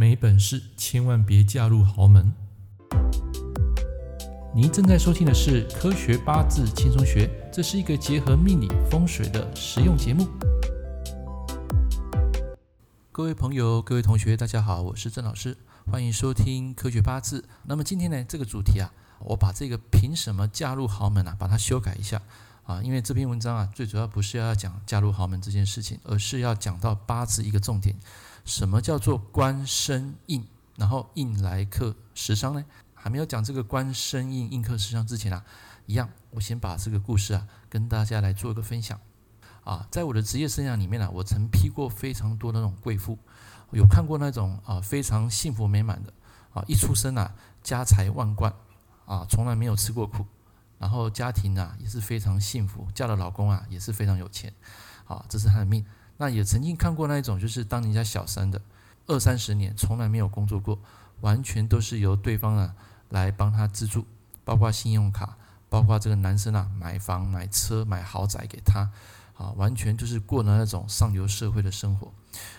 没本事千万别嫁入豪门。您正在收听的是《科学八字轻松学》，这是一个结合命理风水的实用节目。各位朋友、各位同学，大家好，我是郑老师，欢迎收听《科学八字》。那么今天呢，这个主题啊，我把这个凭什么嫁入豪门啊，把它修改一下啊，因为这篇文章啊，最主要不是要讲嫁入豪门这件事情，而是要讲到八字一个重点。什么叫做官生印？然后印来克食伤呢？还没有讲这个官生印印克食伤之前啊，一样，我先把这个故事啊跟大家来做一个分享。啊，在我的职业生涯里面啊，我曾批过非常多那种贵妇，有看过那种啊非常幸福美满的啊，一出生啊家财万贯啊，从来没有吃过苦，然后家庭啊也是非常幸福，嫁的老公啊也是非常有钱，啊，这是他的命。那也曾经看过那一种，就是当人家小三的，二三十年从来没有工作过，完全都是由对方啊来帮他资助，包括信用卡，包括这个男生啊买房、买车、买豪宅给他，啊，完全就是过了那种上流社会的生活，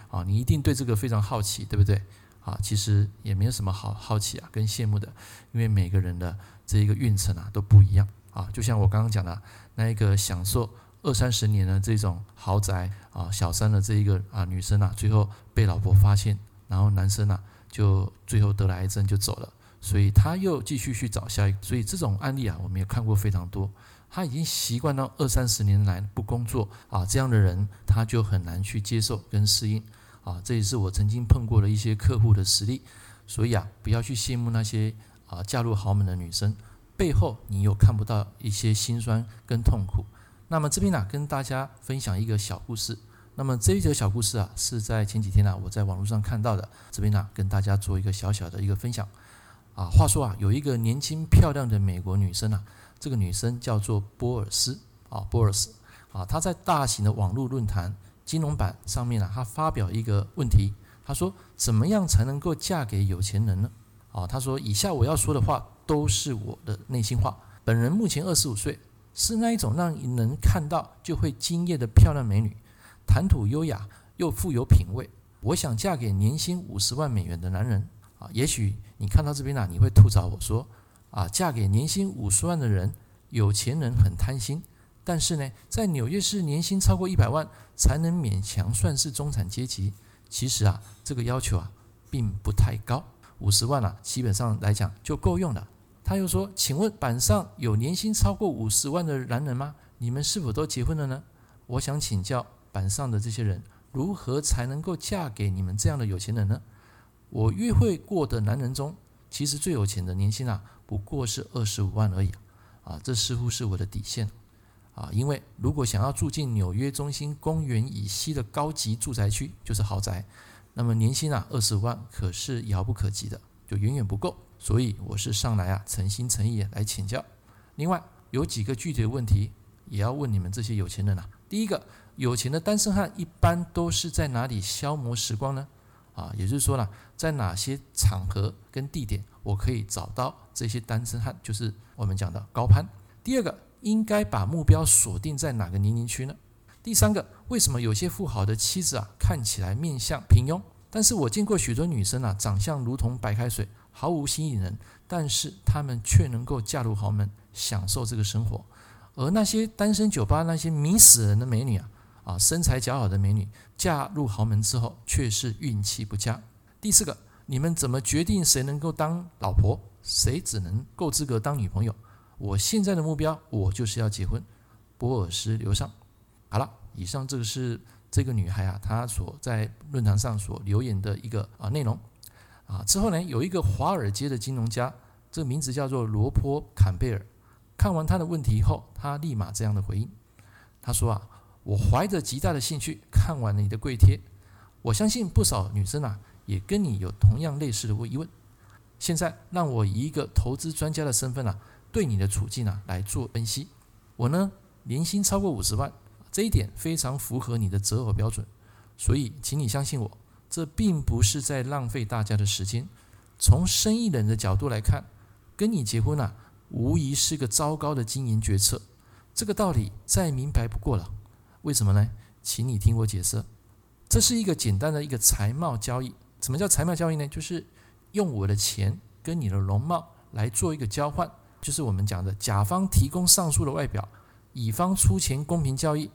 啊，你一定对这个非常好奇，对不对？啊，其实也没有什么好好奇啊，跟羡慕的，因为每个人的这一个运程啊都不一样，啊，就像我刚刚讲的那一个享受。二三十年的这种豪宅啊，小三的这一个啊女生啊，最后被老婆发现，然后男生啊就最后得了癌症就走了，所以他又继续去找下一个，所以这种案例啊，我们也看过非常多。他已经习惯到二三十年来不工作啊，这样的人他就很难去接受跟适应啊，这也是我曾经碰过的一些客户的实例。所以啊，不要去羡慕那些啊嫁入豪门的女生，背后你有看不到一些辛酸跟痛苦。那么这边呢、跟大家分享一个小故事。那么这一则小故事啊，是在前几天呢、我在网络上看到的。这边呢、跟大家做一个小小的一个分享。啊，话说啊，有一个年轻漂亮的美国女生啊，这个女生叫做波尔斯啊，波尔斯啊，她在大型的网络论坛金融版上面啊，她发表一个问题，她说：怎么样才能够嫁给有钱人呢？啊，她说：以下我要说的话都是我的内心话。本人目前二十五岁。是那一种让人看到就会惊艳的漂亮美女，谈吐优雅又富有品味。我想嫁给年薪五十万美元的男人啊！也许你看到这边呢，你会吐槽我说啊，嫁给年薪五十万的人，有钱人很贪心。但是呢，在纽约市年薪超过一百万才能勉强算是中产阶级。其实啊，这个要求啊，并不太高，五十万啊，基本上来讲就够用了。他又说：“请问板上有年薪超过五十万的男人吗？你们是否都结婚了呢？我想请教板上的这些人，如何才能够嫁给你们这样的有钱人呢？我约会过的男人中，其实最有钱的年薪啊，不过是二十五万而已啊！这似乎是我的底线啊！因为如果想要住进纽约中心公园以西的高级住宅区，就是豪宅，那么年薪啊二十五万可是遥不可及的，就远远不够。”所以我是上来啊，诚心诚意来请教。另外有几个具体的问题也要问你们这些有钱人啊。第一个，有钱的单身汉一般都是在哪里消磨时光呢？啊，也就是说呢，在哪些场合跟地点我可以找到这些单身汉？就是我们讲的高攀。第二个，应该把目标锁定在哪个年龄区呢？第三个，为什么有些富豪的妻子啊看起来面相平庸，但是我见过许多女生啊，长相如同白开水。毫无吸引人，但是她们却能够嫁入豪门，享受这个生活。而那些单身酒吧那些迷死人的美女啊，啊，身材姣好的美女，嫁入豪门之后却是运气不佳。第四个，你们怎么决定谁能够当老婆，谁只能够资格当女朋友？我现在的目标，我就是要结婚。波尔斯留上。好了，以上这个是这个女孩啊，她所在论坛上所留言的一个啊内容。啊，之后呢，有一个华尔街的金融家，这名字叫做罗坡·坎贝尔。看完他的问题以后，他立马这样的回应：他说啊，我怀着极大的兴趣看完了你的贵贴，我相信不少女生啊，也跟你有同样类似的疑问。现在让我以一个投资专家的身份啊，对你的处境啊来做分析。我呢，年薪超过五十万，这一点非常符合你的择偶标准，所以请你相信我。这并不是在浪费大家的时间。从生意人的角度来看，跟你结婚啊，无疑是个糟糕的经营决策。这个道理再明白不过了。为什么呢？请你听我解释。这是一个简单的一个财贸交易，什么叫财贸交易呢？就是用我的钱跟你的容貌来做一个交换，就是我们讲的甲方提供上述的外表，乙方出钱公平交易。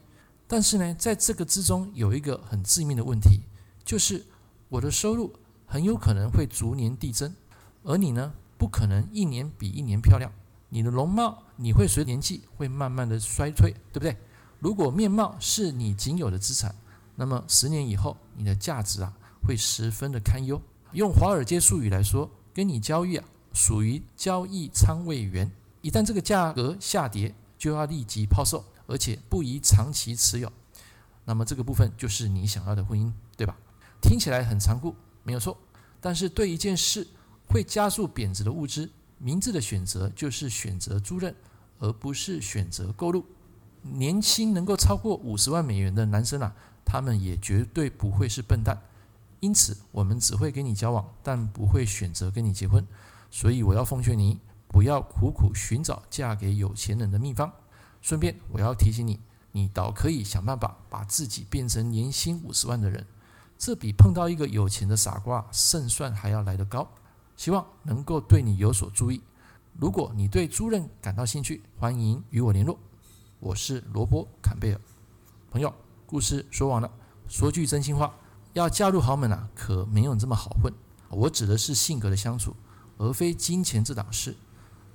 但是呢，在这个之中有一个很致命的问题，就是我的收入很有可能会逐年递增，而你呢，不可能一年比一年漂亮。你的容貌你会随年纪会慢慢的衰退，对不对？如果面貌是你仅有的资产，那么十年以后你的价值啊会十分的堪忧。用华尔街术语来说，跟你交易啊属于交易仓位员，一旦这个价格下跌，就要立即抛售。而且不宜长期持有，那么这个部分就是你想要的婚姻，对吧？听起来很残酷，没有错。但是对一件事会加速贬值的物质，明智的选择就是选择租赁，而不是选择购入。年薪能够超过五十万美元的男生啊，他们也绝对不会是笨蛋。因此，我们只会跟你交往，但不会选择跟你结婚。所以，我要奉劝你，不要苦苦寻找嫁给有钱人的秘方。顺便，我要提醒你，你倒可以想办法把自己变成年薪五十万的人，这比碰到一个有钱的傻瓜胜算还要来得高。希望能够对你有所注意。如果你对租赁感到兴趣，欢迎与我联络。我是罗伯·坎贝尔。朋友，故事说完了。说句真心话，要嫁入豪门啊，可没有这么好混。我指的是性格的相处，而非金钱这档事。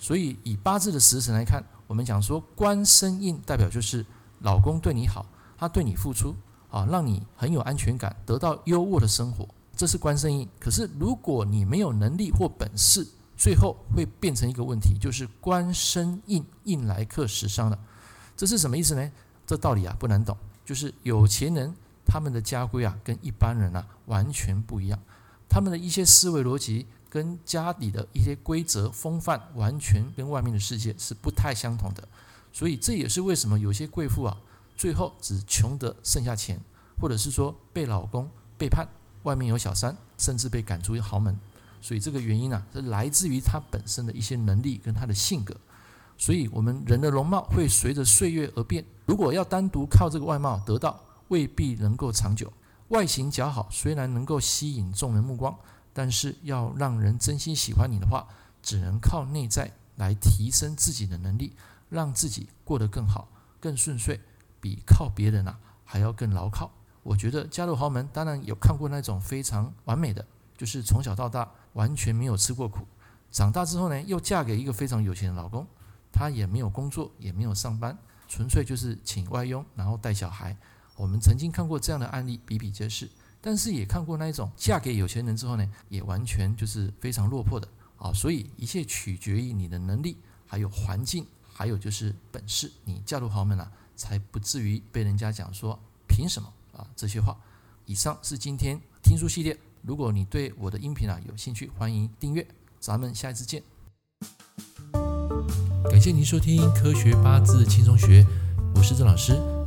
所以，以八字的时辰来看。我们讲说官生印代表就是老公对你好，他对你付出啊，让你很有安全感，得到优渥的生活，这是官生印。可是如果你没有能力或本事，最后会变成一个问题，就是官生印，印来克食伤了。这是什么意思呢？这道理啊不难懂，就是有钱人他们的家规啊跟一般人啊完全不一样，他们的一些思维逻辑。跟家里的一些规则风范完全跟外面的世界是不太相同的，所以这也是为什么有些贵妇啊，最后只穷得剩下钱，或者是说被老公背叛，外面有小三，甚至被赶出豪门。所以这个原因呢，是来自于他本身的一些能力跟他的性格。所以我们人的容貌会随着岁月而变，如果要单独靠这个外貌得到，未必能够长久。外形姣好虽然能够吸引众人目光。但是要让人真心喜欢你的话，只能靠内在来提升自己的能力，让自己过得更好、更顺遂，比靠别人啊还要更牢靠。我觉得嫁入豪门，当然有看过那种非常完美的，就是从小到大完全没有吃过苦，长大之后呢又嫁给一个非常有钱的老公，他也没有工作，也没有上班，纯粹就是请外佣，然后带小孩。我们曾经看过这样的案例比比皆是。但是也看过那一种嫁给有钱人之后呢，也完全就是非常落魄的啊。所以一切取决于你的能力，还有环境，还有就是本事。你嫁入豪门啊，才不至于被人家讲说凭什么啊这些话。以上是今天听书系列。如果你对我的音频啊有兴趣，欢迎订阅。咱们下一次见。感谢您收听《科学八字轻松学》，我是郑老师。